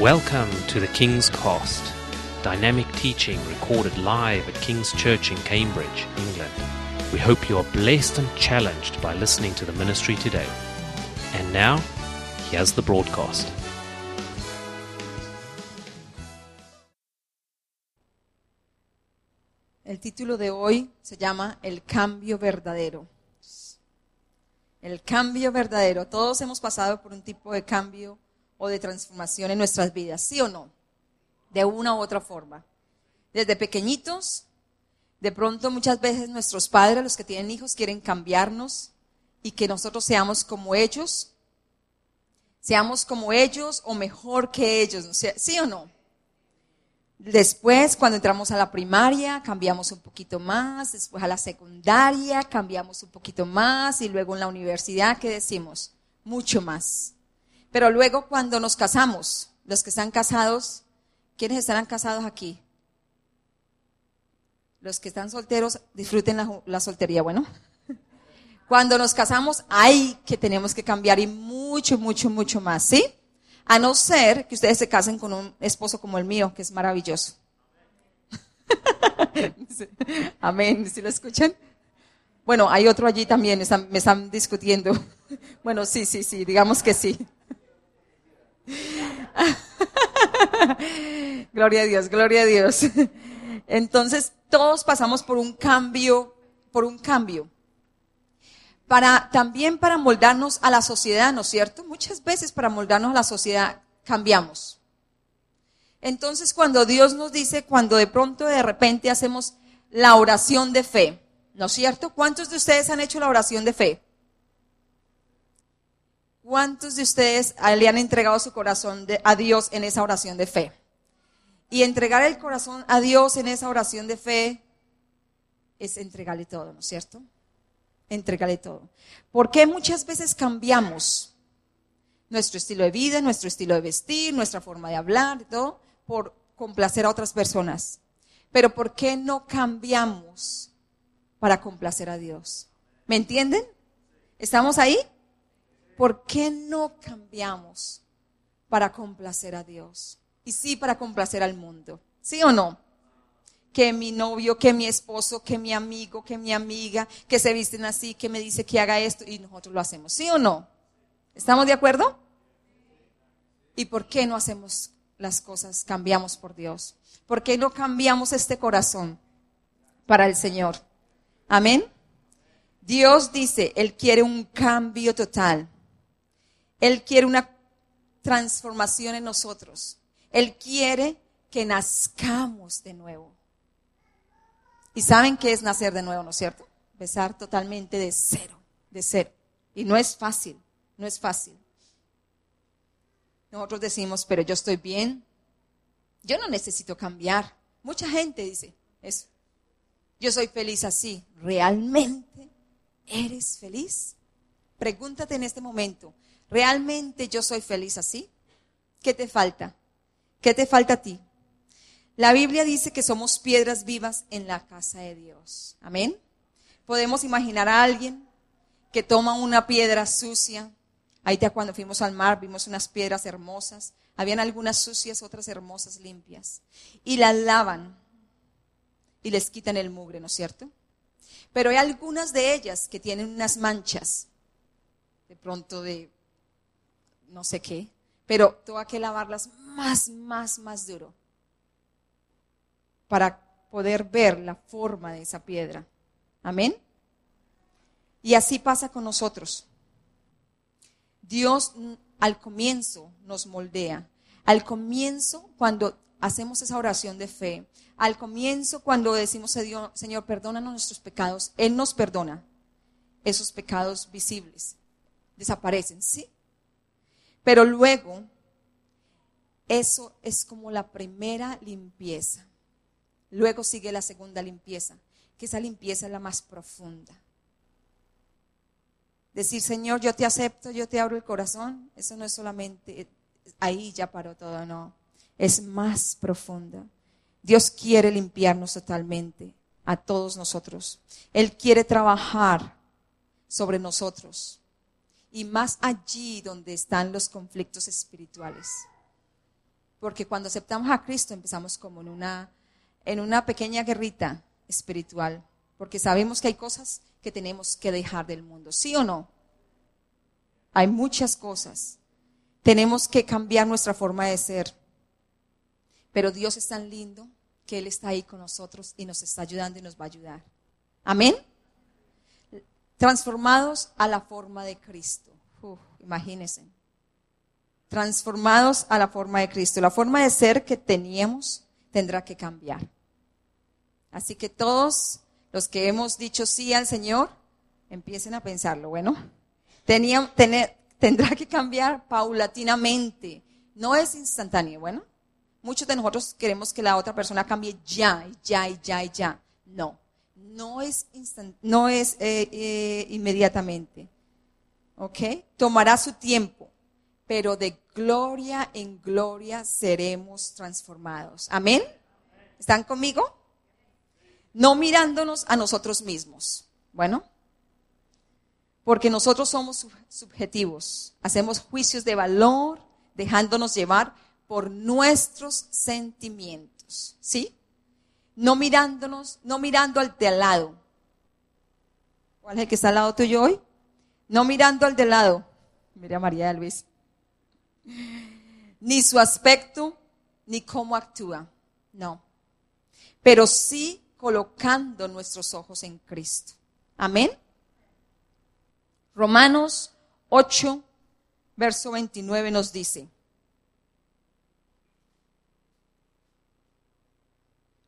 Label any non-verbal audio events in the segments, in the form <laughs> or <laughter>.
Welcome to the King's Cost, dynamic teaching recorded live at King's Church in Cambridge, England. We hope you are blessed and challenged by listening to the ministry today. And now, here's the broadcast. El título de hoy se llama El cambio verdadero. El cambio verdadero. Todos hemos pasado por un tipo de cambio o de transformación en nuestras vidas, ¿sí o no? De una u otra forma. Desde pequeñitos, de pronto muchas veces nuestros padres, los que tienen hijos, quieren cambiarnos y que nosotros seamos como ellos. Seamos como ellos o mejor que ellos, ¿sí o no? Después, cuando entramos a la primaria, cambiamos un poquito más, después a la secundaria, cambiamos un poquito más y luego en la universidad, ¿qué decimos? Mucho más. Pero luego cuando nos casamos, los que están casados, ¿quiénes estarán casados aquí? Los que están solteros, disfruten la, soltería, bueno. <laughs> Cuando nos casamos, hay que tenemos que cambiar y mucho, mucho, mucho más, ¿sí? A no ser que ustedes se casen con un esposo como el mío, que es maravilloso. <laughs> Amén. ¿Sí lo escuchan? Bueno, hay otro allí también, me están discutiendo. <laughs> Bueno, sí, sí, sí, digamos que sí. <laughs> gloria a Dios, gloria a Dios. Entonces, todos pasamos por un cambio, por un cambio para también para moldarnos a la sociedad, ¿no es cierto? Muchas veces para moldarnos a la sociedad cambiamos. Entonces, cuando Dios nos dice, cuando de pronto de repente hacemos la oración de fe, ¿no es cierto? ¿Cuántos de ustedes han hecho la oración de fe? ¿Cuántos de ustedes le han entregado su corazón a Dios en esa oración de fe? Y entregar el corazón a Dios en esa oración de fe es entregarle todo, ¿no es cierto? Entrégale todo. ¿Por qué muchas veces cambiamos nuestro estilo de vida, nuestro estilo de vestir, nuestra forma de hablar, todo, por complacer a otras personas? Pero ¿por qué no cambiamos para complacer a Dios? ¿Me entienden? ¿Estamos ahí? ¿Por qué no cambiamos para complacer a Dios? Y sí para complacer al mundo. ¿Sí o no? que mi novio, que mi esposo, que mi amigo, que mi amiga, que se visten así, que me dice que haga esto y nosotros lo hacemos. ¿Sí o no? ¿Estamos de acuerdo? ¿Y por qué no hacemos las cosas, cambiamos por Dios? ¿Por qué no cambiamos este corazón para el Señor? Amén. Dios dice, Él quiere un cambio total. Él quiere una transformación en nosotros. Él quiere que nazcamos de nuevo. Y saben qué es nacer de nuevo, ¿no es cierto? Empezar totalmente de cero, de cero. Y no es fácil, no es fácil. Nosotros decimos, pero yo estoy bien, yo no necesito cambiar. Mucha gente dice eso. Yo soy feliz así. ¿Realmente eres feliz? Pregúntate en este momento, ¿realmente yo soy feliz así? ¿Qué te falta? ¿Qué te falta a ti? La Biblia dice que somos piedras vivas en la casa de Dios. Amén. Podemos imaginar a alguien que toma una piedra sucia. Ahí ya cuando fuimos al mar vimos unas piedras hermosas. Habían algunas sucias, otras hermosas, limpias. Y las lavan y les quitan el mugre, ¿no es cierto? Pero hay algunas de ellas que tienen unas manchas, de pronto de no sé qué, pero tengo que lavarlas más, más, más duro para poder ver la forma de esa piedra. Amén. Y así pasa con nosotros. Dios mm, al comienzo nos moldea. Al comienzo, cuando hacemos esa oración de fe, al comienzo, cuando decimos Señor, perdónanos nuestros pecados, Él nos perdona esos pecados visibles. Desaparecen, ¿sí? Pero luego, eso es como la primera limpieza. Luego sigue la segunda limpieza, que esa limpieza es la más profunda. Decir, Señor, yo te acepto, yo te abro el corazón, eso no es solamente ahí ya paró todo, no. Es más profunda. Dios quiere limpiarnos totalmente a todos nosotros. Él quiere trabajar sobre nosotros y más allí donde están los conflictos espirituales. Porque cuando aceptamos a Cristo empezamos como en una, en una pequeña guerrita espiritual. Porque sabemos que hay cosas que tenemos que dejar del mundo. ¿Sí o no? Hay muchas cosas. Tenemos que cambiar nuestra forma de ser. Pero Dios es tan lindo que Él está ahí con nosotros y nos está ayudando y nos va a ayudar. Amén. Transformados a la forma de Cristo. imagínense. Transformados a la forma de Cristo. La forma de ser que teníamos tendrá que cambiar. Así que todos los que hemos dicho sí al Señor, empiecen a pensarlo. Bueno, tenía, tener, tendrá que cambiar paulatinamente. No es instantáneo. Bueno, muchos de nosotros queremos que la otra persona cambie ya, ya, y ya, ya. No no es, no es eh, eh, inmediatamente. ¿Ok? Tomará su tiempo, pero de gloria en gloria seremos transformados. Amén. ¿Están conmigo? No mirándonos a nosotros mismos. Bueno, porque nosotros somos subjetivos, hacemos juicios de valor, dejándonos llevar por nuestros sentimientos. ¿Sí? No mirándonos, no mirando al de al lado. ¿Cuál es el que está al lado tuyo hoy? No mirando al de lado. Mira María Luis. Ni su aspecto, ni cómo actúa. No. Pero sí colocando nuestros ojos en Cristo. Amén. Romanos 8, verso 29 nos dice.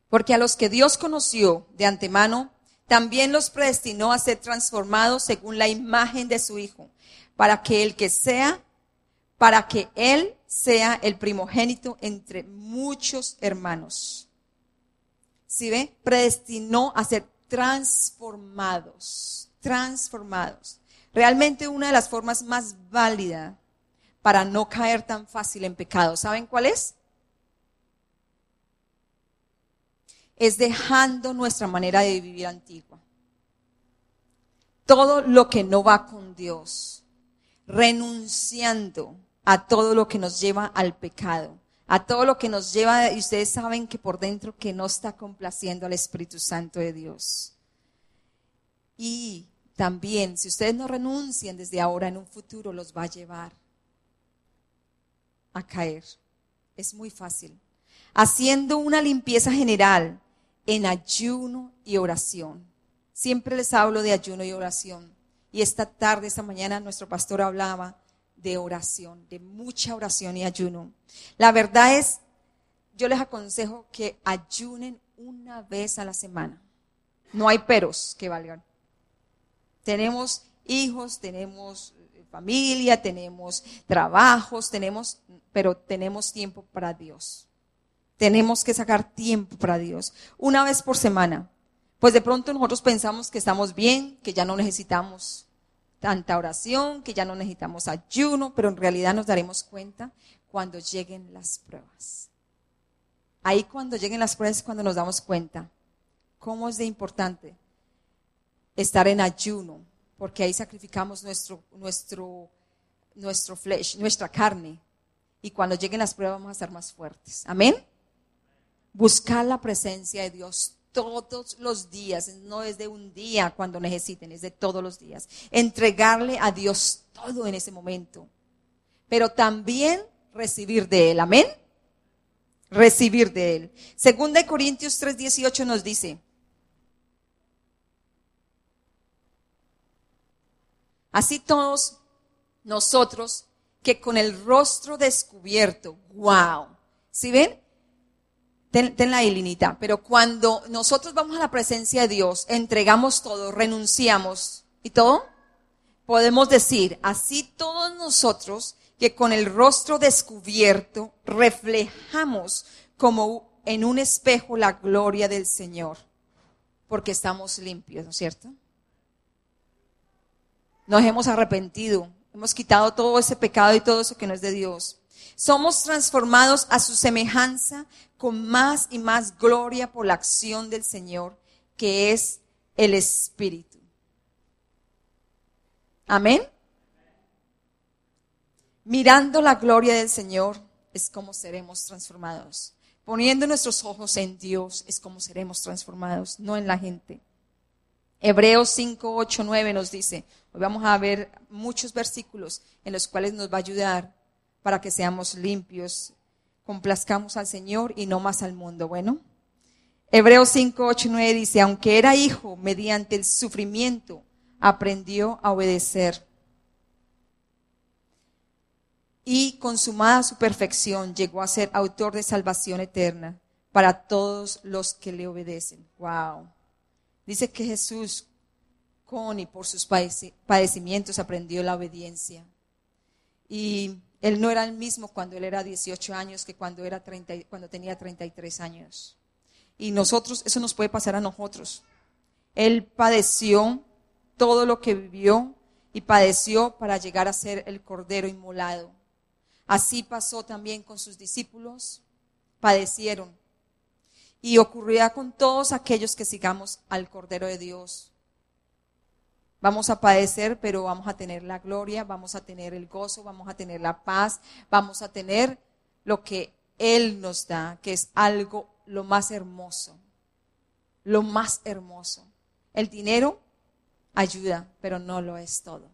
Porque a los que Dios conoció de antemano, también los predestinó a ser transformados según la imagen de su Hijo, para que el que sea, para que Él sea el primogénito entre muchos hermanos. ¿Sí ve? Predestinó a ser transformados, transformados. Realmente una de las formas más válidas para no caer tan fácil en pecado, ¿saben cuál es? Es dejando nuestra manera de vivir antigua. Todo lo que no va con Dios, renunciando a todo lo que nos lleva al pecado, a todo lo que nos lleva, y ustedes saben que por dentro que no está complaciendo al Espíritu Santo de Dios. Y también, si ustedes no renuncian desde ahora, en un futuro los va a llevar a caer. Es muy fácil. Haciendo una limpieza general en ayuno y oración. Siempre les hablo de ayuno y oración. Y esta tarde, esta mañana, nuestro pastor hablaba de oración, de mucha oración y ayuno. La verdad es, yo les aconsejo que ayunen una vez a la semana. No hay peros que valgan. Tenemos hijos, tenemos familia, tenemos trabajos, tenemos, pero tenemos tiempo para Dios. Tenemos que sacar tiempo para Dios, una vez por semana. Pues de pronto nosotros pensamos que estamos bien, que ya no necesitamos tanta oración, que ya no necesitamos ayuno, pero en realidad nos daremos cuenta cuando lleguen las pruebas. Ahí cuando lleguen las pruebas es cuando nos damos cuenta cómo es de importante estar en ayuno, porque ahí sacrificamos nuestro, nuestro, nuestro flesh, nuestra carne. Y cuando lleguen las pruebas vamos a estar más fuertes. Amén. Buscar la presencia de Dios todos los días, no es de un día cuando necesiten, es de todos los días. Entregarle a Dios todo en ese momento, pero también recibir de Él, amén. Recibir de Él. Segunda de Corintios 3:18 nos dice, así todos nosotros que con el rostro descubierto, wow, ¿sí ven? Ten, la Elinita. Pero cuando nosotros vamos a la presencia de Dios, entregamos todo, renunciamos y todo, podemos decir, así todos nosotros que con el rostro descubierto reflejamos como en un espejo la gloria del Señor, porque estamos limpios, ¿no es cierto? Nos hemos arrepentido, hemos quitado todo ese pecado y todo eso que no es de Dios. Somos transformados a su semejanza con más y más gloria por la acción del Señor, que es el Espíritu. Amén. Mirando la gloria del Señor, es como seremos transformados. Poniendo nuestros ojos en Dios es como seremos transformados, no en la gente. Hebreos 5, 8, 9 nos dice, hoy vamos a ver muchos versículos en los cuales nos va a ayudar para que seamos limpios, complazcamos al Señor y no más al mundo. Bueno, Hebreos 5, 8, 9 dice, aunque era hijo, mediante el sufrimiento, aprendió a obedecer. Y consumada su perfección, llegó a ser autor de salvación eterna para todos los que le obedecen. Wow. Dice que Jesús, con y por sus padecimientos, aprendió la obediencia. Y él no era el mismo cuando él era 18 años que cuando, era 30, cuando tenía 33 años. Y nosotros, eso nos puede pasar a nosotros. Él padeció todo lo que vivió y padeció para llegar a ser el cordero inmolado. Así pasó también con sus discípulos, padecieron. Y ocurrirá con todos aquellos que sigamos al Cordero de Dios. Vamos a padecer, pero vamos a tener la gloria, vamos a tener el gozo, vamos a tener la paz, vamos a tener lo que Él nos da, que es algo lo más hermoso, lo más hermoso. El dinero ayuda, pero no lo es todo.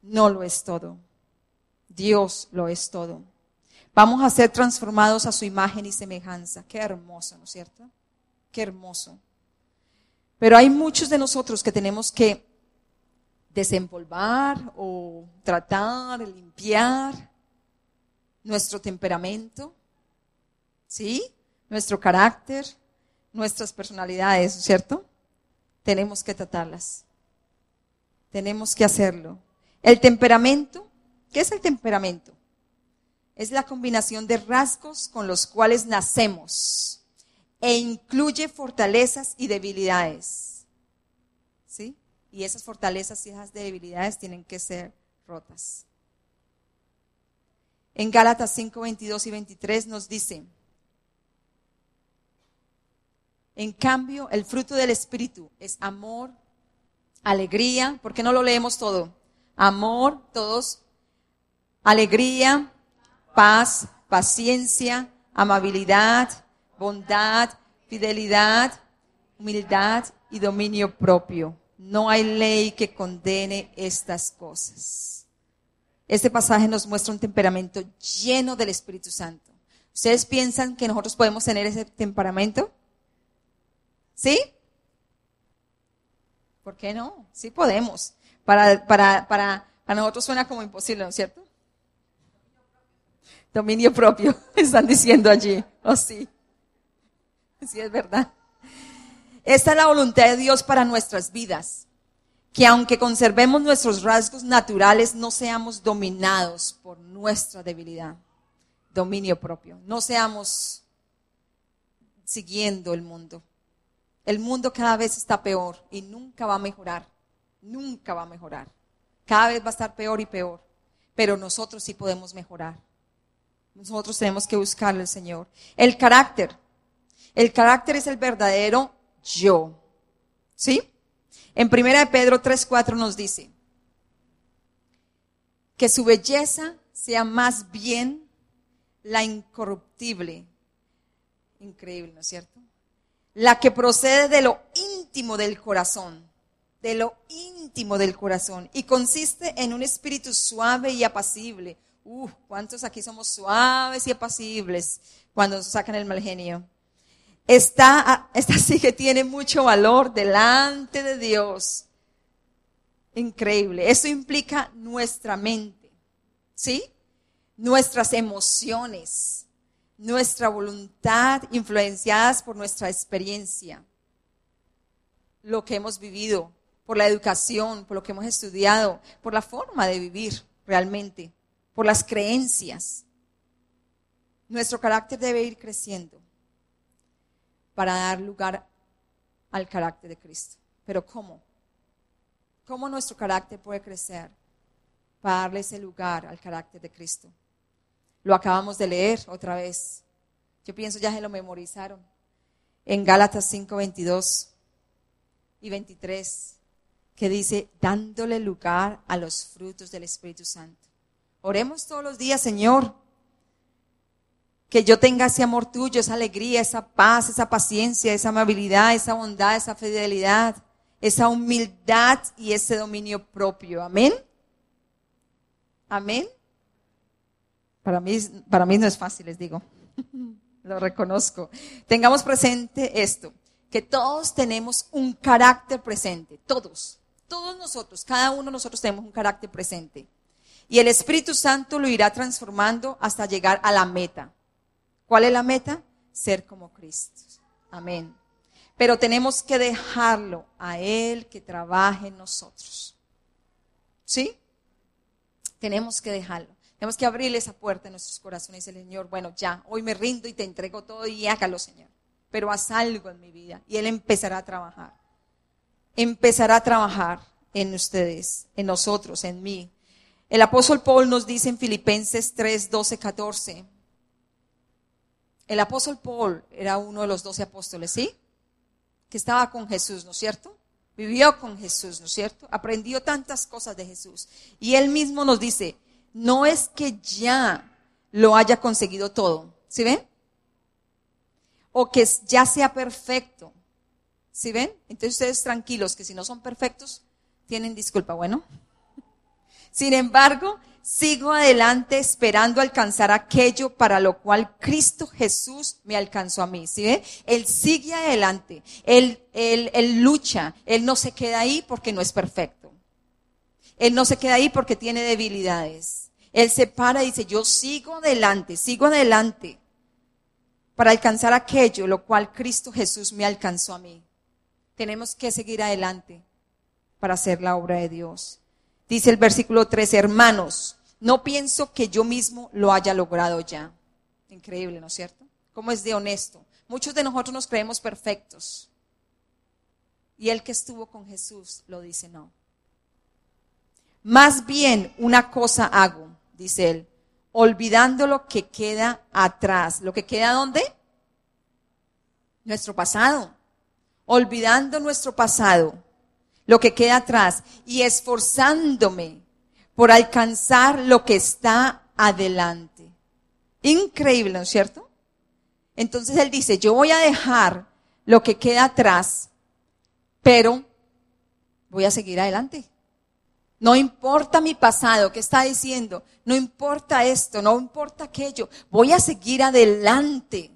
No lo es todo. Dios lo es todo. Vamos a ser transformados a su imagen y semejanza. Qué hermoso, ¿no es cierto? Qué hermoso. Pero hay muchos de nosotros que tenemos que desempolvar o tratar, limpiar nuestro temperamento, ¿sí? Nuestro carácter, nuestras personalidades, ¿cierto? Tenemos que tratarlas. Tenemos que hacerlo. El temperamento, ¿qué es el temperamento? Es la combinación de rasgos con los cuales nacemos e incluye fortalezas y debilidades. ¿Sí? Y esas fortalezas y esas debilidades tienen que ser rotas. En Gálatas 5, 22 y 23 nos dice, en cambio, el fruto del Espíritu es amor, alegría, ¿por qué no lo leemos todo? Amor, todos, alegría, paz, paciencia, amabilidad, bondad, fidelidad, humildad y dominio propio. No hay ley que condene estas cosas. Este pasaje nos muestra un temperamento lleno del Espíritu Santo. ¿Ustedes piensan que nosotros podemos tener ese temperamento? ¿Sí? ¿Por qué no? Sí podemos. Para, para, para, para nosotros suena como imposible, ¿no es cierto? Dominio propio, <laughs> están diciendo allí. ¿O oh, sí? <laughs> Sí, es verdad. Esta es la voluntad de Dios para nuestras vidas. Que aunque conservemos nuestros rasgos naturales, no seamos dominados por nuestra debilidad. Dominio propio. No seamos siguiendo el mundo. El mundo cada vez está peor y nunca va a mejorar. Nunca va a mejorar. Cada vez va a estar peor y peor. Pero nosotros sí podemos mejorar. Nosotros tenemos que buscarle al Señor. El carácter. El carácter es el verdadero yo. ¿Sí? En 1 de Pedro 3:4 nos dice que su belleza sea más bien la incorruptible. Increíble, ¿no es cierto? La que procede de lo íntimo del corazón, de lo íntimo del corazón, y consiste en un espíritu suave y apacible. Uh, ¿cuántos aquí somos suaves y apacibles cuando sacan el mal genio? Esta, esta sí que tiene mucho valor delante de Dios. Increíble. Eso implica nuestra mente, ¿sí? Nuestras emociones, nuestra voluntad influenciadas por nuestra experiencia, lo que hemos vivido, por la educación, por lo que hemos estudiado, por la forma de vivir realmente, por las creencias. Nuestro carácter debe ir creciendo para dar lugar al carácter de Cristo. Pero ¿cómo? ¿Cómo nuestro carácter puede crecer para darle ese lugar al carácter de Cristo? Lo acabamos de leer otra vez. Yo pienso ya se lo memorizaron. En Gálatas 5, 22 y 23, que dice, dándole lugar a los frutos del Espíritu Santo. Oremos todos los días, Señor, que yo tenga ese amor tuyo, esa alegría, esa paz, esa paciencia, esa amabilidad, esa bondad, esa fidelidad, esa humildad y ese dominio propio. Amén. Amén. Para mí, para mí no es fácil, les digo. <laughs> Lo reconozco. Tengamos presente esto, que todos tenemos un carácter presente, todos, todos nosotros, cada uno de nosotros tenemos un carácter presente. Y el Espíritu Santo lo irá transformando hasta llegar a la meta. ¿Cuál es la meta? Ser como Cristo. Amén. Pero tenemos que dejarlo a Él que trabaje en nosotros. ¿Sí? Tenemos que dejarlo. Tenemos que abrirle esa puerta en nuestros corazones y decirle, Señor, bueno, ya, hoy me rindo y te entrego todo y hágalo, Señor. Pero haz algo en mi vida y Él empezará a trabajar. Empezará a trabajar en ustedes, en nosotros, en mí. El apóstol Paul nos dice en Filipenses 3, 12, 14, el apóstol Paul era uno de los doce apóstoles, ¿sí? Que estaba con Jesús, ¿no es cierto? Vivió con Jesús, ¿no es cierto? Aprendió tantas cosas de Jesús. Y él mismo nos dice, no es que ya lo haya conseguido todo, ¿sí ven? O que ya sea perfecto, ¿sí ven? Entonces ustedes tranquilos que si no son perfectos, tienen disculpa, bueno. <laughs> Sin embargo, sigo adelante esperando alcanzar aquello para lo cual Cristo Jesús me alcanzó a mí. ¿Sí ve? Él sigue adelante, él, él, él lucha, él no se queda ahí porque no es perfecto. Él no se queda ahí porque tiene debilidades. Él se para y dice, yo sigo adelante, sigo adelante para alcanzar aquello lo cual Cristo Jesús me alcanzó a mí. Tenemos que seguir adelante para hacer la obra de Dios. Dice el versículo 13, hermanos, no pienso que yo mismo lo haya logrado ya. Increíble, ¿no es cierto? ¿Cómo es de honesto? Muchos de nosotros nos creemos perfectos. Y el que estuvo con Jesús lo dice no. Más bien una cosa hago, dice él, olvidando lo que queda atrás. ¿Lo que queda dónde? Nuestro pasado. Olvidando nuestro pasado lo que queda atrás y esforzándome por alcanzar lo que está adelante. Increíble, ¿no es cierto? Entonces él dice, yo voy a dejar lo que queda atrás, pero voy a seguir adelante. No importa mi pasado, ¿qué está diciendo? No importa esto, no importa aquello. Voy a seguir adelante.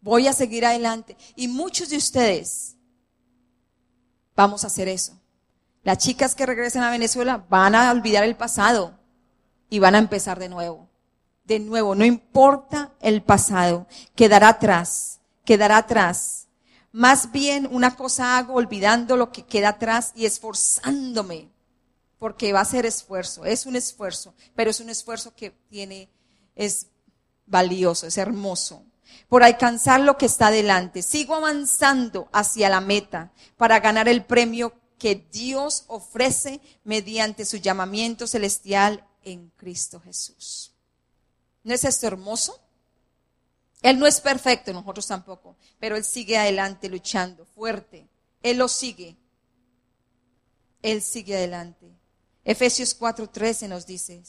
Voy a seguir adelante. Y muchos de ustedes vamos a hacer eso. Las chicas que regresen a Venezuela van a olvidar el pasado y van a empezar de nuevo. De nuevo, no importa el pasado, quedará atrás, quedará atrás. Más bien una cosa hago olvidando lo que queda atrás y esforzándome, porque va a ser esfuerzo, es un esfuerzo, pero es un esfuerzo que tiene, es valioso, es hermoso por alcanzar lo que está delante. Sigo avanzando hacia la meta para ganar el premio que Dios ofrece mediante su llamamiento celestial en Cristo Jesús. ¿No es esto hermoso? Él no es perfecto, nosotros tampoco, pero Él sigue adelante luchando, fuerte. Él lo sigue. Él sigue adelante. Efesios 4:13 nos dice,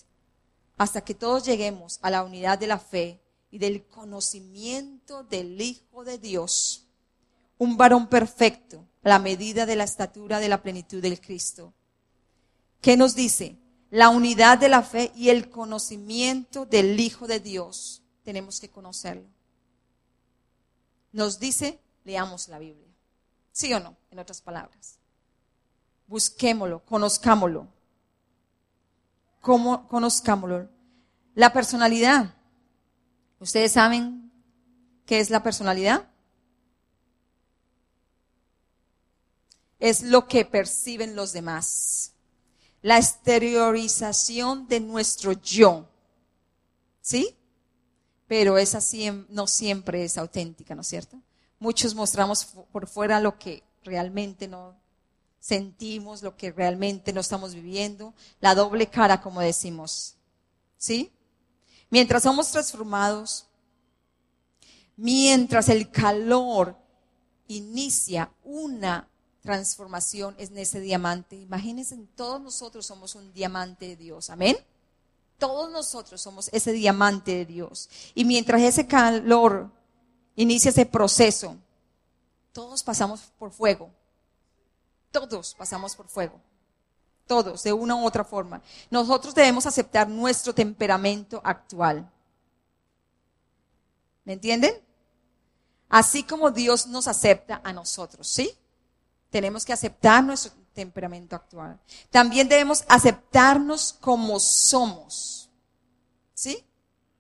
hasta que todos lleguemos a la unidad de la fe y del conocimiento del Hijo de Dios, un varón perfecto, a la medida de la estatura de la plenitud del Cristo. ¿Qué nos dice? La unidad de la fe y el conocimiento del Hijo de Dios. Tenemos que conocerlo. Nos dice, leamos la Biblia. ¿Sí o no? En otras palabras. Busquémoslo, conozcámoslo. ¿Cómo conozcámoslo? La personalidad. ¿Ustedes saben qué es la personalidad? Es lo que perciben los demás. La exteriorización de nuestro yo. ¿Sí? Pero esa no siempre es auténtica, ¿no es cierto? Muchos mostramos por fuera lo que realmente no sentimos, lo que realmente no estamos viviendo, la doble cara, como decimos. ¿Sí? Mientras somos transformados, mientras el calor inicia una transformación en ese diamante. Imagínense, todos nosotros somos un diamante de Dios. Amén. Todos nosotros somos ese diamante de Dios. Y mientras ese calor inicia ese proceso, todos pasamos por fuego. Todos pasamos por fuego. Todos, de una u otra forma. Nosotros debemos aceptar nuestro temperamento actual. ¿Me entienden? Así como Dios nos acepta a nosotros, ¿sí? Tenemos que aceptar nuestro temperamento actual. También debemos aceptarnos como somos. ¿Sí?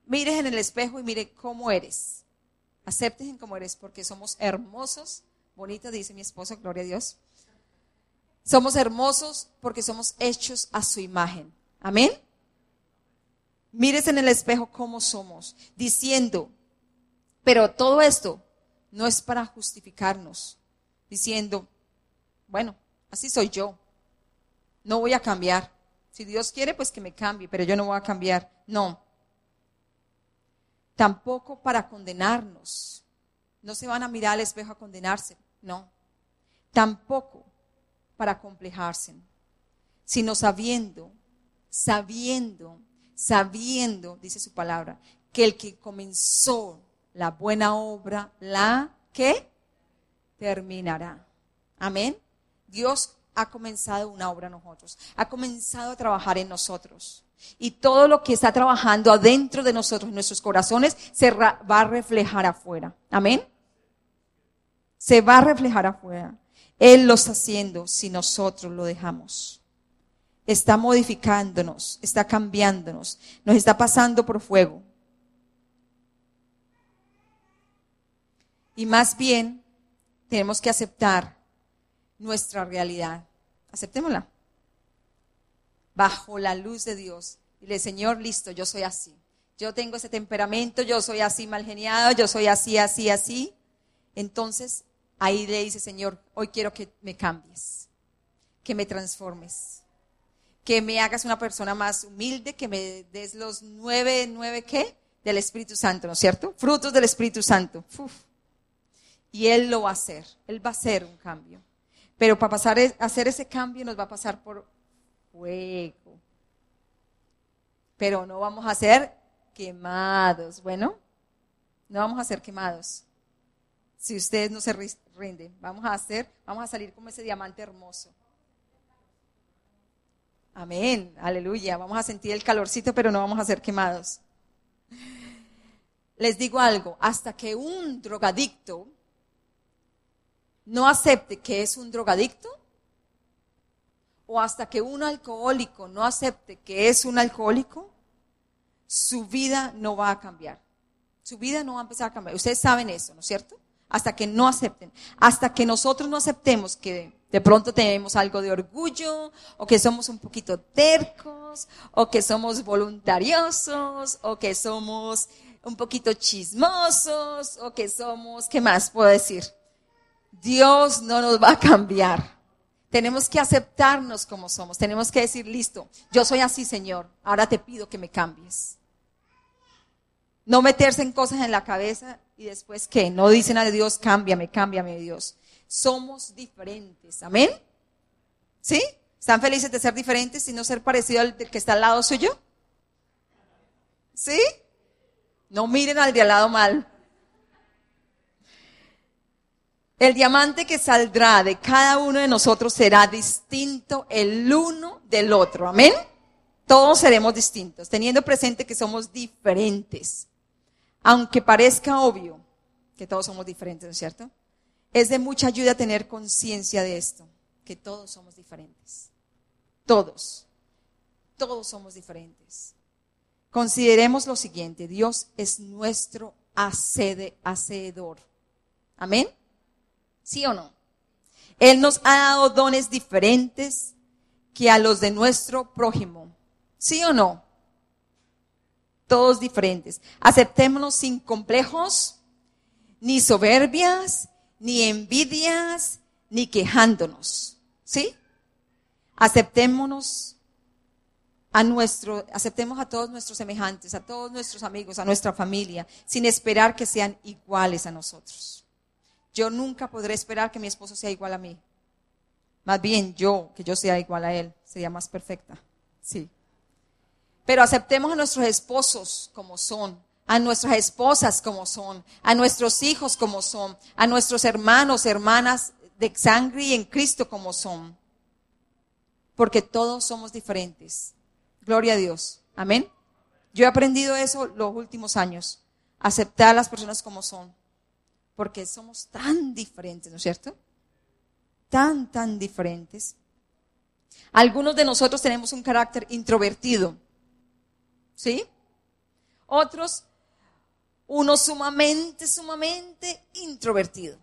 Mires en el espejo y mire cómo eres. Acepten como eres porque somos hermosos, bonitos, dice mi esposo, gloria a Dios. Somos hermosos porque somos hechos a su imagen. Amén. Mires en el espejo cómo somos, diciendo, pero todo esto no es para justificarnos, diciendo, bueno, así soy yo, no voy a cambiar. Si Dios quiere, pues que me cambie, pero yo no voy a cambiar. No. Tampoco para condenarnos. No se van a mirar al espejo a condenarse, no. Tampoco para complejarse, sino sabiendo, sabiendo, sabiendo, dice su palabra, que el que comenzó la buena obra, la que terminará. Amén. Dios ha comenzado una obra en nosotros, ha comenzado a trabajar en nosotros. Y todo lo que está trabajando adentro de nosotros, en nuestros corazones, se va a reflejar afuera. Amén. Se va a reflejar afuera. Él lo está haciendo si nosotros lo dejamos. Está modificándonos, está cambiándonos, nos está pasando por fuego. Y más bien tenemos que aceptar nuestra realidad. Aceptémosla. Bajo la luz de Dios. Dile, Señor, listo, yo soy así. Yo tengo ese temperamento, yo soy así mal geniado, yo soy así, así, así. Entonces, ahí le dice, Señor, hoy quiero que me cambies, que me transformes, que me hagas una persona más humilde, que me des los nueve, nueve, ¿qué? Del Espíritu Santo, ¿no es cierto? Frutos del Espíritu Santo. Y Él lo va a hacer. Él va a hacer un cambio. Pero para pasar a hacer ese cambio nos va a pasar por fuego. Pero no vamos a ser quemados. Bueno, no vamos a ser quemados. Si ustedes no se rinden, vamos a hacer, vamos a salir como ese diamante hermoso. Amén, aleluya. Vamos a sentir el calorcito, pero no vamos a ser quemados. Les digo algo, hasta que un drogadicto no acepte que es un drogadicto, o hasta que un alcohólico no acepte que es un alcohólico, su vida no va a cambiar. Su vida no va a empezar a cambiar. Ustedes saben eso, ¿no es cierto? Hasta que no acepten. Hasta que nosotros no aceptemos que de pronto tenemos algo de orgullo, o que somos un poquito tercos, o que somos voluntariosos, o que somos un poquito chismosos, o que somos, ¿qué más puedo decir? Dios no nos va a cambiar. Tenemos que aceptarnos como somos. Tenemos que decir, listo, yo soy así, Señor. Ahora te pido que me cambies. No meterse en cosas en la cabeza y después que no dicen a Dios, cámbiame, cámbiame, Dios. Somos diferentes. Amén. ¿Sí? ¿Están felices de ser diferentes y no ser parecido al que está al lado suyo? ¿Sí? No miren al de al lado mal. El diamante que saldrá de cada uno de nosotros será distinto el uno del otro. Amén. Todos seremos distintos, teniendo presente que somos diferentes. Aunque parezca obvio que todos somos diferentes, ¿no es cierto? Es de mucha ayuda tener conciencia de esto, que todos somos diferentes. Todos. Todos somos diferentes. Consideremos lo siguiente, Dios es nuestro hacedor. Amén. ¿Sí o no? Él nos ha dado dones diferentes que a los de nuestro prójimo. ¿Sí o no? Todos diferentes. Aceptémonos sin complejos, ni soberbias, ni envidias, ni quejándonos. ¿Sí? Aceptémonos a nuestro, aceptemos a todos nuestros semejantes, a todos nuestros amigos, a nuestra familia, sin esperar que sean iguales a nosotros. Yo nunca podré esperar que mi esposo sea igual a mí. Más bien yo, que yo sea igual a él, sería más perfecta. Sí. Pero aceptemos a nuestros esposos como son, a nuestras esposas como son, a nuestros hijos como son, a nuestros hermanos, hermanas de sangre y en Cristo como son. Porque todos somos diferentes. Gloria a Dios. Amén. Yo he aprendido eso los últimos años. Aceptar a las personas como son. Porque somos tan diferentes, ¿no es cierto? Tan, tan diferentes. Algunos de nosotros tenemos un carácter introvertido. ¿Sí? Otros, uno sumamente, sumamente introvertido.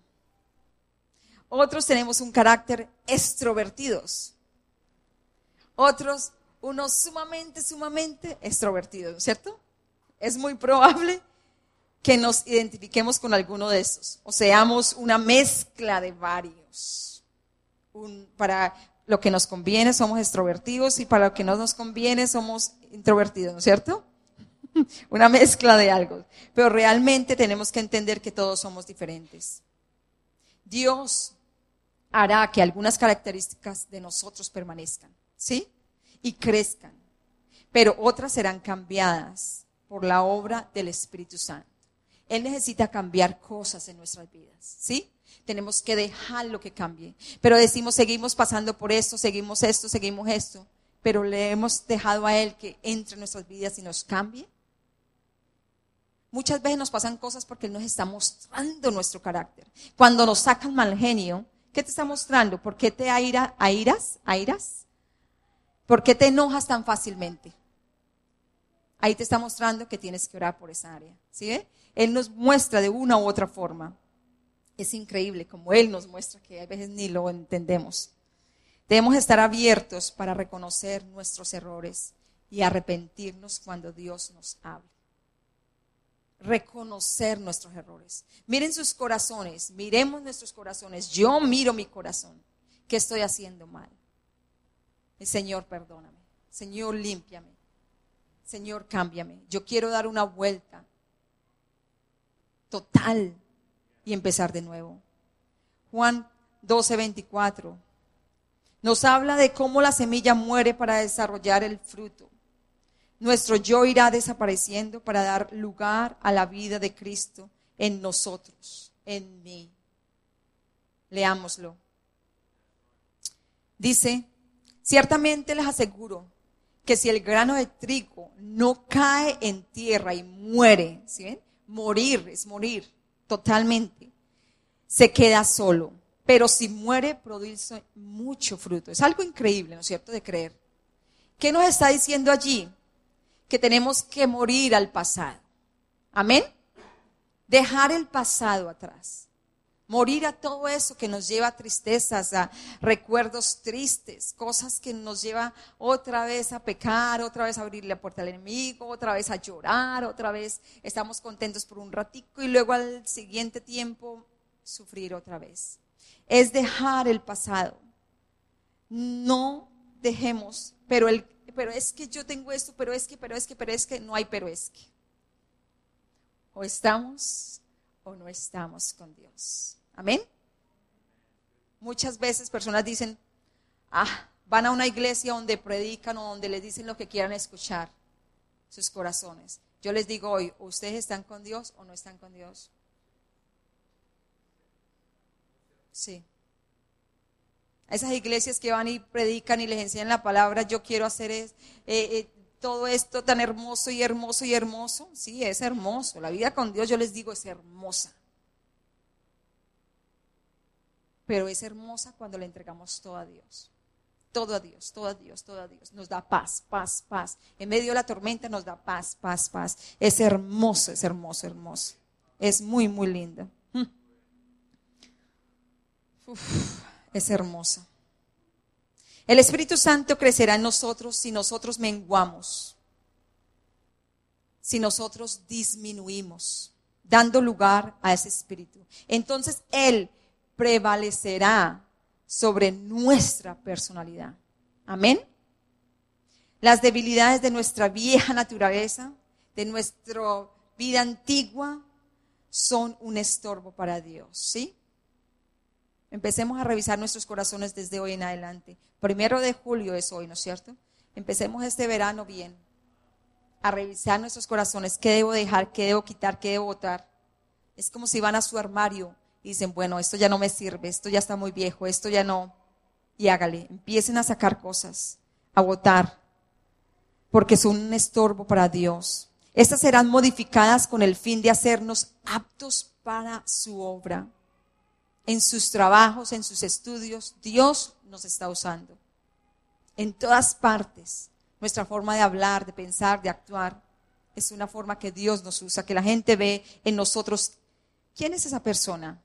Otros tenemos un carácter extrovertidos. Otros, unos sumamente, sumamente extrovertidos, ¿cierto? Es muy probable que nos identifiquemos con alguno de estos o seamos una mezcla de varios. para lo que nos conviene somos extrovertidos y para lo que no nos conviene somos introvertidos, ¿no es cierto? <laughs> Una mezcla de algo. Pero realmente tenemos que entender que todos somos diferentes. Dios hará que algunas características de nosotros permanezcan, ¿sí? Y crezcan. Pero otras serán cambiadas por la obra del Espíritu Santo. Él necesita cambiar cosas en nuestras vidas, ¿sí? Tenemos que dejar lo que cambie. Pero decimos, seguimos pasando por esto, seguimos esto, seguimos esto. Pero le hemos dejado a Él que entre en nuestras vidas y nos cambie. Muchas veces nos pasan cosas porque Él nos está mostrando nuestro carácter. Cuando nos sacan mal genio, ¿qué te está mostrando? ¿Por qué te aira, airas? ¿Airas? ¿Por qué te enojas tan fácilmente? Ahí te está mostrando que tienes que orar por esa área. ¿Sí ve? Él nos muestra de una u otra forma. Es increíble como Él nos muestra que a veces ni lo entendemos. Debemos estar abiertos para reconocer nuestros errores y arrepentirnos cuando Dios nos hable. Reconocer nuestros errores. Miren sus corazones, miremos nuestros corazones. Yo miro mi corazón. ¿Qué estoy haciendo mal? El Señor, perdóname. Señor, límpiame. Señor, cámbiame. Yo quiero dar una vuelta total y empezar de nuevo. Juan 12, 24 nos habla de cómo la semilla muere para desarrollar el fruto. Nuestro yo irá desapareciendo para dar lugar a la vida de Cristo en nosotros, en mí. Leámoslo. Dice, ciertamente les aseguro que si el grano de trigo no cae en tierra y muere, ¿sí ven? morir, es morir totalmente, se queda solo. Pero si muere, produce mucho fruto. Es algo increíble, ¿no es cierto?, de creer. ¿Qué nos está diciendo allí? Que tenemos que morir al pasado. Amén. Dejar el pasado atrás. Morir a todo eso que nos lleva a tristezas, a recuerdos tristes, cosas que nos lleva otra vez a pecar, otra vez a abrir la puerta al enemigo, otra vez a llorar, otra vez estamos contentos por un ratico y luego al siguiente tiempo sufrir otra vez. Es dejar el pasado. No dejemos, pero el pero es que yo tengo esto, pero es que, pero es que, pero es que, no hay pero es que. O estamos o no estamos con Dios. Amén. Muchas veces personas dicen, ah, van a una iglesia donde predican o donde les dicen lo que quieran escuchar, sus corazones. Yo les digo hoy, ¿ustedes están con Dios o no están con Dios? Sí. esas iglesias que van y predican y les enseñan la palabra, yo quiero hacer es, eh, eh, todo esto tan hermoso y hermoso y hermoso. Sí, es hermoso. La vida con Dios, yo les digo, es hermosa. Pero es hermosa cuando le entregamos todo a Dios. Todo a Dios, todo a Dios, todo a Dios. Nos da paz, paz, paz. En medio de la tormenta nos da paz, paz, paz. Es hermoso, es hermoso, hermoso. Es muy, muy lindo. Mm. es hermosa. El Espíritu Santo crecerá en nosotros si nosotros menguamos, si nosotros disminuimos, dando lugar a ese Espíritu. Entonces Él prevalecerá sobre nuestra personalidad. Amén. Las debilidades de nuestra vieja naturaleza, de nuestra vida antigua, son un estorbo para Dios, ¿sí? Empecemos a revisar nuestros corazones desde hoy en adelante. Primero de julio es hoy, ¿no es cierto? Empecemos este verano bien. a revisar nuestros corazones, qué debo dejar, qué debo quitar, qué debo votar. Es como si van a su armario y dicen, bueno, esto ya no me sirve, esto ya está muy viejo, esto ya no. Y hágale, empiecen a sacar cosas, a votar, porque son un estorbo para Dios. Estas serán modificadas con el fin de hacernos aptos para su obra. En sus trabajos, en sus estudios, Dios nos está usando. En todas partes, nuestra forma de hablar, de pensar, de actuar, es una forma que Dios nos usa, que la gente ve en nosotros. ¿Quién es esa persona?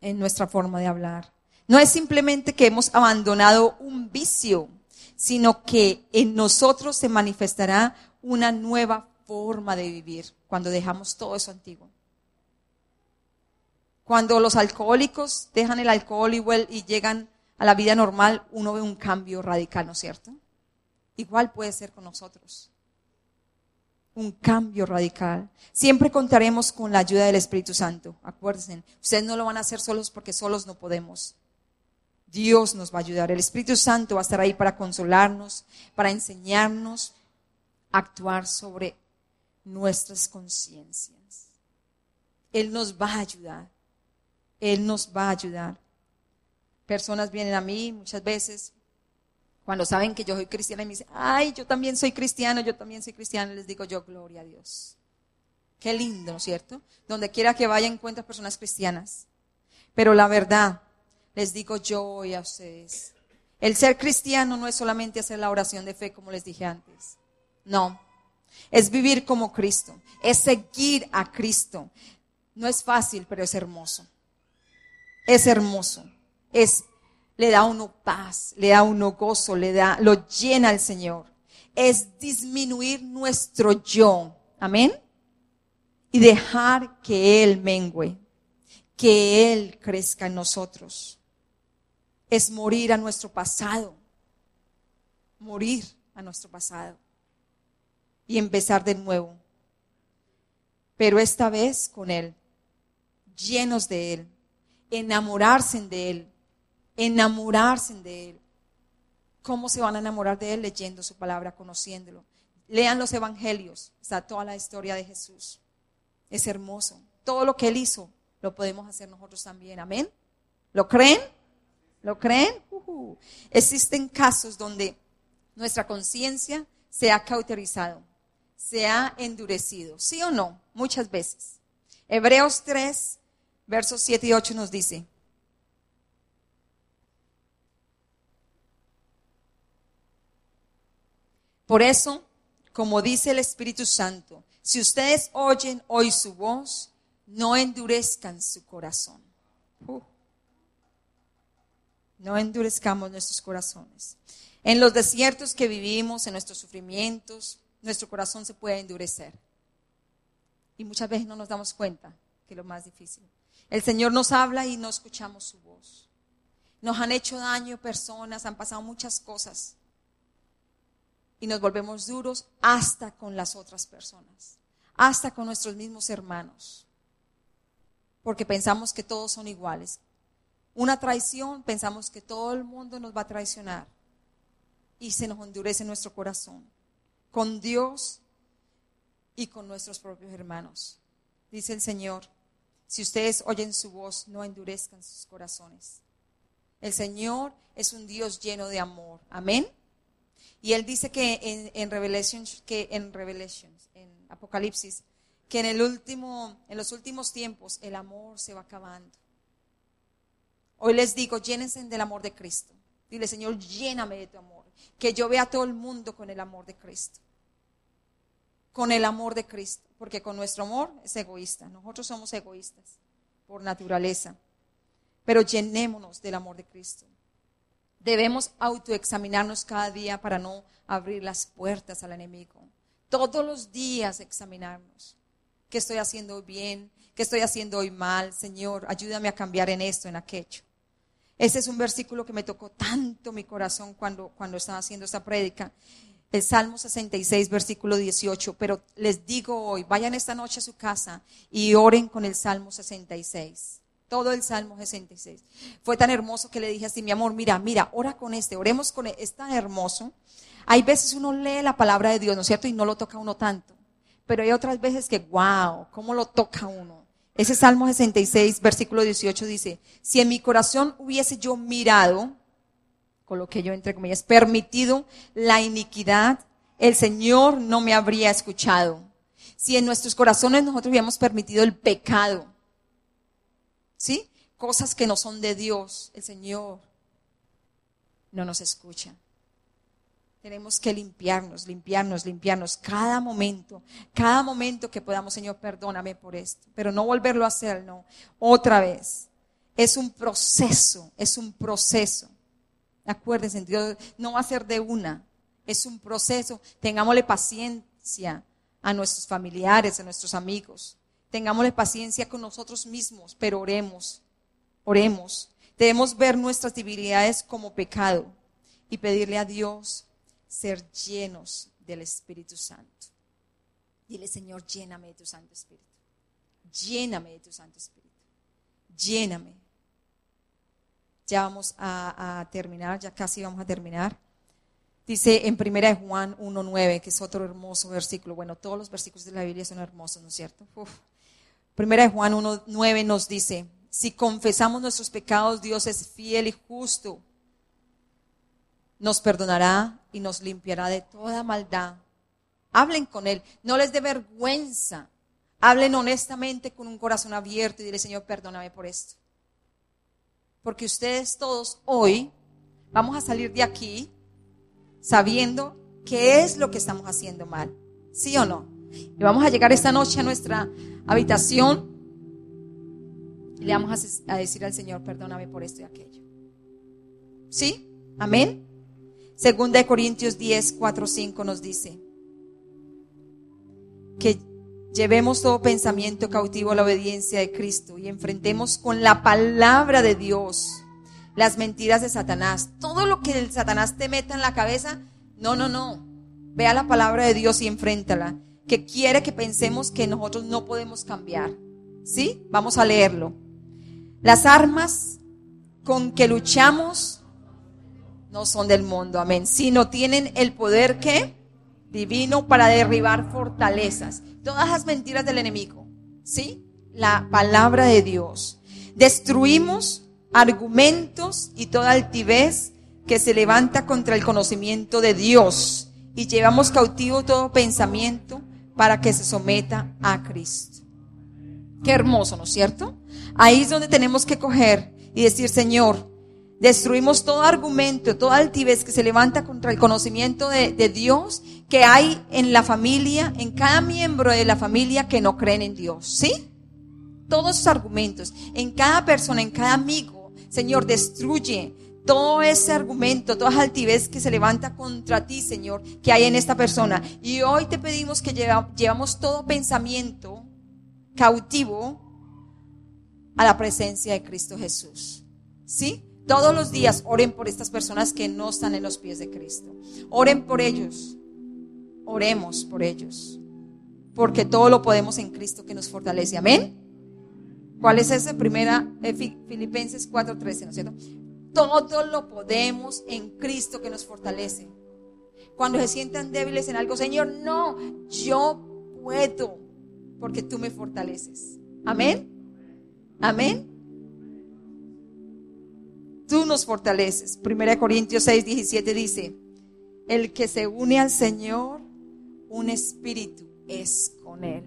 En nuestra forma de hablar. No es simplemente que hemos abandonado un vicio, sino que en nosotros se manifestará una nueva forma de vivir cuando dejamos todo eso antiguo. Cuando los alcohólicos dejan el alcohol y, llegan a la vida normal, uno ve un cambio radical, ¿no es cierto? Igual puede ser con nosotros. Un cambio radical. Siempre contaremos con la ayuda del Espíritu Santo. Acuérdense, ustedes no lo van a hacer solos porque solos no podemos. Dios nos va a ayudar. El Espíritu Santo va a estar ahí para consolarnos, para enseñarnos a actuar sobre nuestras conciencias. Él nos va a ayudar. Él nos va a ayudar. Personas vienen a mí muchas veces cuando saben que yo soy cristiana y me dicen, ay, yo también soy cristiano, yo también soy cristiano, les digo yo, gloria a Dios. Qué lindo, ¿no es cierto? Donde quiera que vaya encuentras personas cristianas. Pero la verdad, les digo yo a ustedes, el ser cristiano no es solamente hacer la oración de fe, como les dije antes. No, es vivir como Cristo, es seguir a Cristo. No es fácil, pero es hermoso es hermoso. Es, le da uno paz, le da uno gozo, le da, lo llena el Señor. Es disminuir nuestro yo. Amén. Y dejar que Él mengüe, que Él crezca en nosotros. Es morir a nuestro pasado. Morir a nuestro pasado. Y empezar de nuevo. Pero esta vez con Él. Llenos de Él enamorarse de Él, enamorarse de Él. ¿Cómo se van a enamorar de Él? Leyendo su palabra, conociéndolo. Lean los evangelios, está toda la historia de Jesús. Es hermoso. Todo lo que Él hizo, lo podemos hacer nosotros también. Amén. ¿Lo creen? ¿Lo creen? Existen casos donde nuestra conciencia se ha cauterizado, se ha endurecido. ¿Sí o no? Muchas veces. Hebreos 3, versos 7 y 8 nos dice, Por eso, como dice el Espíritu Santo, si ustedes oyen hoy su voz, no endurezcan su corazón. Uh. no endurezcamos nuestros corazones. En los desiertos que vivimos, en nuestros sufrimientos, nuestro corazón se puede endurecer. Y muchas veces no nos damos cuenta que es lo más difícil. El Señor nos habla y no escuchamos su voz. Nos han hecho daño personas, han pasado muchas cosas. Y nos volvemos duros hasta con las otras personas, hasta con nuestros mismos hermanos. Porque pensamos que todos son iguales. Una traición, pensamos que todo el mundo nos va a traicionar. Y se nos endurece nuestro corazón. Con Dios y con nuestros propios hermanos. Dice el Señor, si ustedes oyen su voz, no endurezcan sus corazones. El Señor es un Dios lleno de amor. Amén. Y Él dice que en, en que en Revelations, en Apocalipsis, que en el último, en los últimos tiempos el amor se va acabando. Hoy les digo, llénense del amor de Cristo. Dile, Señor, lléname de tu amor. Que yo vea a todo el mundo con el amor de Cristo con el amor de Cristo, porque con nuestro amor es egoísta. Nosotros somos egoístas por naturaleza, pero llenémonos del amor de Cristo. Debemos autoexaminarnos cada día para no abrir las puertas al enemigo. Todos los días examinarnos. ¿Qué estoy haciendo bien? ¿Qué estoy haciendo hoy mal? Señor, ayúdame a cambiar en esto, en aquello. Ese es un versículo que me tocó tanto mi corazón cuando, cuando estaba haciendo esta prédica el Salmo 66, versículo 18, pero les digo hoy, vayan esta noche a su casa y oren con el Salmo 66. Todo el Salmo 66. Fue tan hermoso que le dije así, mi amor, mira, mira, ora con este, oremos con este. Es tan hermoso. Hay veces uno lee la palabra de Dios, ¿no es cierto? Y no lo toca uno tanto. Pero hay otras veces que, wow, ¿cómo lo toca uno? Ese Salmo 66, versículo 18 dice, si en mi corazón hubiese yo mirado, con lo que yo entre comillas, permitido la iniquidad, el Señor no me habría escuchado. Si en nuestros corazones nosotros hubiéramos permitido el pecado, ¿sí? Cosas que no son de Dios, el Señor no nos escucha. Tenemos que limpiarnos, limpiarnos, limpiarnos cada momento, cada momento que podamos, Señor, perdóname por esto, pero no volverlo a hacer, no, otra vez. Es un proceso, es un proceso. Acuérdense, Dios no va a ser de una, es un proceso. Tengámosle paciencia a nuestros familiares, a nuestros amigos. Tengámosle paciencia con nosotros mismos, pero oremos, oremos. Debemos ver nuestras debilidades como pecado y pedirle a Dios ser llenos del Espíritu Santo. Dile, Señor, lléname de tu Santo Espíritu. Lléname de tu Santo Espíritu. Lléname. Ya vamos a, terminar, ya casi vamos a terminar. Dice en primera de Juan 1.9, que es otro hermoso versículo. Bueno, todos los versículos de la Biblia son hermosos, ¿no es cierto? Primera de Juan 1.9 nos dice, si confesamos nuestros pecados, Dios es fiel y justo. Nos perdonará y nos limpiará de toda maldad. Hablen con Él, no les dé vergüenza. Hablen honestamente con un corazón abierto y dile, Señor, perdóname por esto. Porque ustedes todos hoy vamos a salir de aquí sabiendo qué es lo que estamos haciendo mal. ¿Sí o no? Y vamos a llegar esta noche a nuestra habitación y le vamos a, decir al Señor, perdóname por esto y aquello. ¿Sí? Amén. Segunda de Corintios 10, 4, 5 nos dice que llevemos todo pensamiento cautivo a la obediencia de Cristo y enfrentemos con la palabra de Dios las mentiras de Satanás. Todo lo que el Satanás te meta en la cabeza, no, no, no. Vea la palabra de Dios y enfréntala, que quiere que pensemos que nosotros no podemos cambiar. ¿Sí? Vamos a leerlo. Las armas con que luchamos no son del mundo, amén, sino tienen el poder que divino para derribar fortalezas, todas las mentiras del enemigo, ¿sí? La palabra de Dios. Destruimos argumentos y toda altivez que se levanta contra el conocimiento de Dios y llevamos cautivo todo pensamiento para que se someta a Cristo. Qué hermoso, ¿no es cierto? Ahí es donde tenemos que coger y decir, Señor, destruimos todo argumento, toda altivez que se levanta contra el conocimiento de, Dios que hay en la familia, en cada miembro de la familia que no creen en Dios. ¿Sí? Todos esos argumentos, en cada persona, en cada amigo, Señor, destruye todo ese argumento, toda esa altivez que se levanta contra ti, Señor, que hay en esta persona. Y hoy te pedimos que llevamos todo pensamiento cautivo a la presencia de Cristo Jesús. ¿Sí? Todos los días oren por estas personas que no están en los pies de Cristo. Oren por ellos. Oremos por ellos. Porque todo lo podemos en Cristo que nos fortalece. Amén. ¿Cuál es esa primera? Eh, Filipenses 4:13, ¿no es cierto? Todo lo podemos en Cristo que nos fortalece. Cuando se sientan débiles en algo, Señor, no, yo puedo, porque tú me fortaleces. Amén. Amén. Tú nos fortaleces. 1 Corintios 6, 17 dice, el que se une al Señor, un espíritu es con él.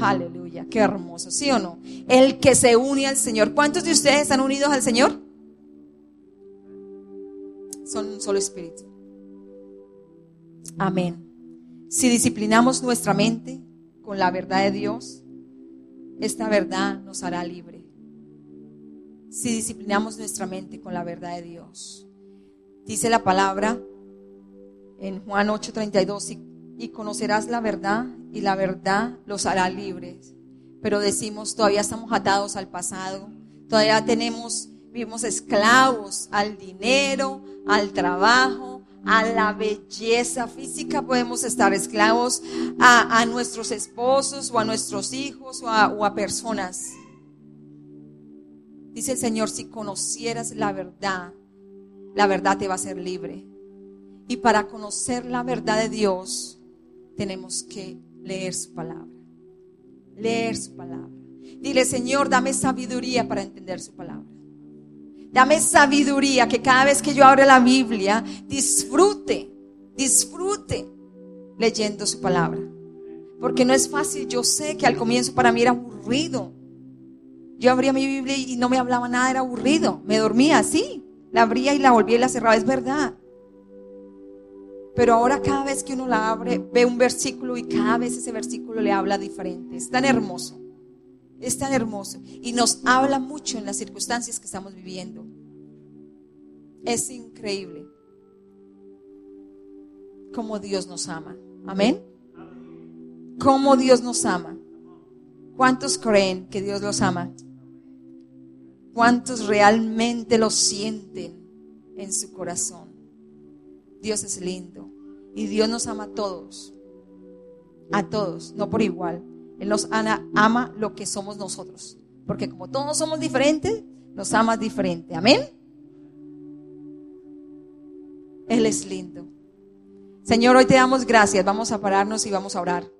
Aleluya, qué hermoso, ¿sí o no? El que se une al Señor. ¿Cuántos de ustedes están unidos al Señor? Son un solo espíritu. Amén. Si disciplinamos nuestra mente con la verdad de Dios, esta verdad nos hará libre. Si disciplinamos nuestra mente con la verdad de Dios. Dice la palabra en Juan 8:32, y conocerás la verdad y la verdad los hará libres. Pero decimos, todavía estamos atados al pasado, todavía tenemos, vivimos esclavos al dinero, al trabajo, a la belleza física, podemos estar esclavos a, nuestros esposos o a nuestros hijos o a, o a personas. Dice el Señor, si conocieras la verdad, la verdad te va a hacer libre. Y para conocer la verdad de Dios, tenemos que leer su palabra. Leer su palabra. Dile, Señor, dame sabiduría para entender su palabra. Dame sabiduría que cada vez que yo abra la Biblia, disfrute, disfrute leyendo su palabra. Porque no es fácil. Yo sé que al comienzo para mí era aburrido. Yo abría mi Biblia y no me hablaba nada, era aburrido. Me dormía así. La abría y la volvía y la cerraba. Es verdad. Pero ahora cada vez que uno la abre, ve un versículo y cada vez ese versículo le habla diferente. Es tan hermoso. Es tan hermoso. Y nos habla mucho en las circunstancias que estamos viviendo. Es increíble cómo Dios nos ama. Amén. Cómo Dios nos ama. ¿Cuántos creen que Dios los ama? ¿Cuántos realmente lo sienten en su corazón? Dios es lindo y Dios nos ama a todos. A todos, no por igual. Él nos ama lo que somos nosotros. Porque como todos somos diferentes, nos ama diferente. Amén. Él es lindo. Señor, hoy te damos gracias. Vamos a pararnos y vamos a orar.